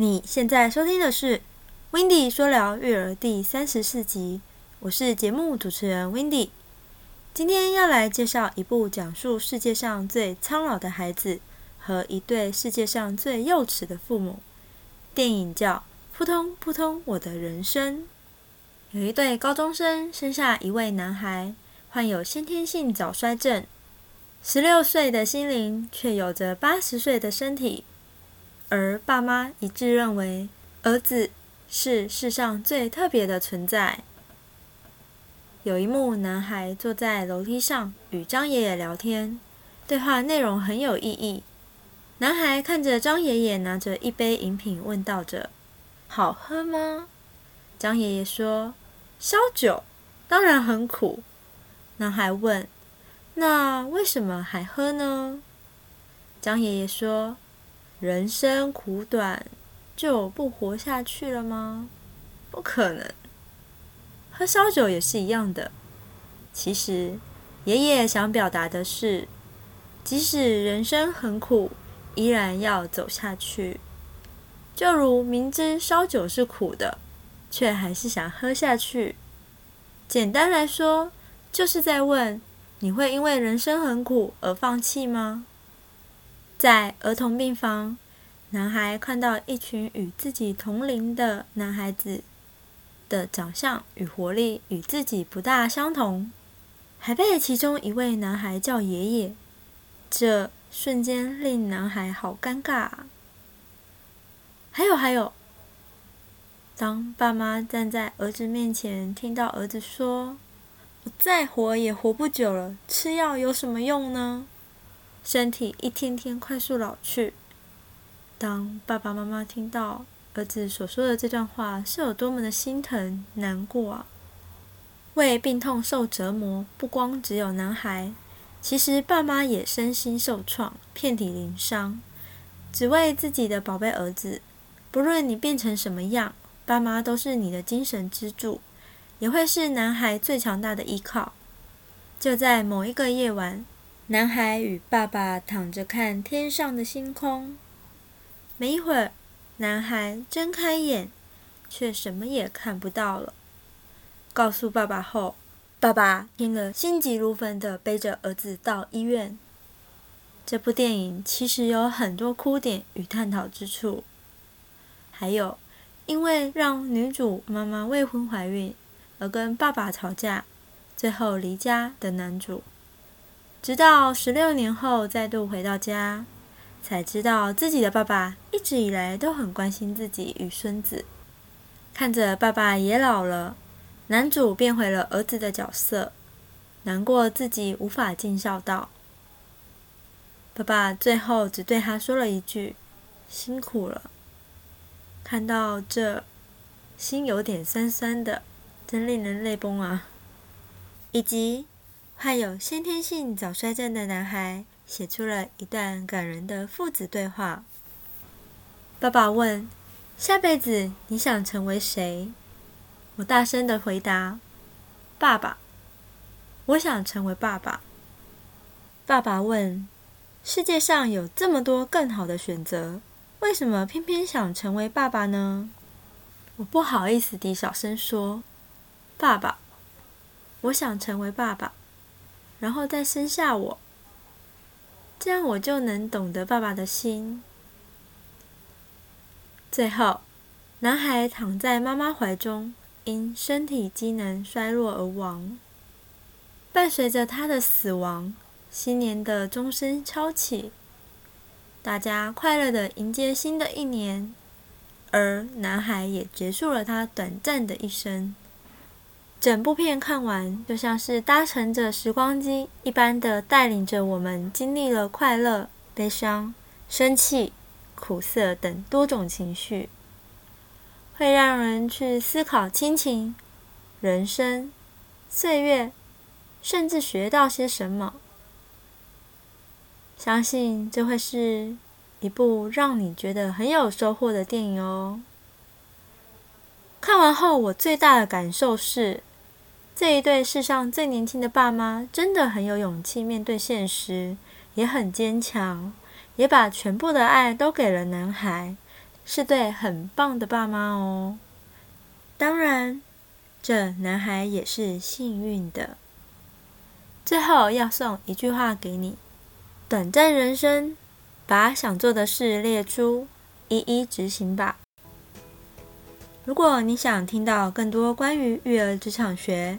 你现在收听的是《w i n d y 说聊育儿》第三十四集，我是节目主持人 w i n d y 今天要来介绍一部讲述世界上最苍老的孩子和一对世界上最幼稚的父母。电影叫《扑通扑通我的人生》。有一对高中生生下一位男孩，患有先天性早衰症，十六岁的心灵却有着八十岁的身体。而爸妈一致认为，儿子是世上最特别的存在。有一幕，男孩坐在楼梯上与张爷爷聊天，对话内容很有意义。男孩看着张爷爷拿着一杯饮品，问道着：“好喝吗？”张爷爷说：“烧酒，当然很苦。”男孩问：“那为什么还喝呢？”张爷爷说。人生苦短，就不活下去了吗？不可能。喝烧酒也是一样的。其实，爷爷想表达的是，即使人生很苦，依然要走下去。就如明知烧酒是苦的，却还是想喝下去。简单来说，就是在问：你会因为人生很苦而放弃吗？在儿童病房，男孩看到一群与自己同龄的男孩子的长相与活力与自己不大相同，还被其中一位男孩叫爷爷，这瞬间令男孩好尴尬。还有还有，当爸妈站在儿子面前，听到儿子说：“我再活也活不久了，吃药有什么用呢？”身体一天天快速老去。当爸爸妈妈听到儿子所说的这段话，是有多么的心疼难过啊！为病痛受折磨，不光只有男孩，其实爸妈也身心受创，遍体鳞伤，只为自己的宝贝儿子。不论你变成什么样，爸妈都是你的精神支柱，也会是男孩最强大的依靠。就在某一个夜晚。男孩与爸爸躺着看天上的星空。没一会儿，男孩睁开眼，却什么也看不到了。告诉爸爸后，爸爸听了心急如焚的背着儿子到医院。这部电影其实有很多哭点与探讨之处，还有因为让女主妈妈未婚怀孕而跟爸爸吵架，最后离家的男主。直到十六年后再度回到家，才知道自己的爸爸一直以来都很关心自己与孙子。看着爸爸也老了，男主变回了儿子的角色，难过自己无法尽孝道。爸爸最后只对他说了一句：“辛苦了。”看到这，心有点酸酸的，真令人泪崩啊！以及。患有先天性早衰症的男孩写出了一段感人的父子对话。爸爸问：“下辈子你想成为谁？”我大声的回答：“爸爸，我想成为爸爸。”爸爸问：“世界上有这么多更好的选择，为什么偏偏想成为爸爸呢？”我不好意思地小声说：“爸爸，我想成为爸爸。”然后再生下我，这样我就能懂得爸爸的心。最后，男孩躺在妈妈怀中，因身体机能衰弱而亡。伴随着他的死亡，新年的钟声敲起，大家快乐的迎接新的一年，而男孩也结束了他短暂的一生。整部片看完，就像是搭乘着时光机一般的带领着我们经历了快乐、悲伤、生气、苦涩等多种情绪，会让人去思考亲情、人生、岁月，甚至学到些什么。相信这会是一部让你觉得很有收获的电影哦。看完后，我最大的感受是。这一对世上最年轻的爸妈真的很有勇气面对现实，也很坚强，也把全部的爱都给了男孩，是对很棒的爸妈哦。当然，这男孩也是幸运的。最后要送一句话给你：短暂人生，把想做的事列出，一一执行吧。如果你想听到更多关于育儿职场学、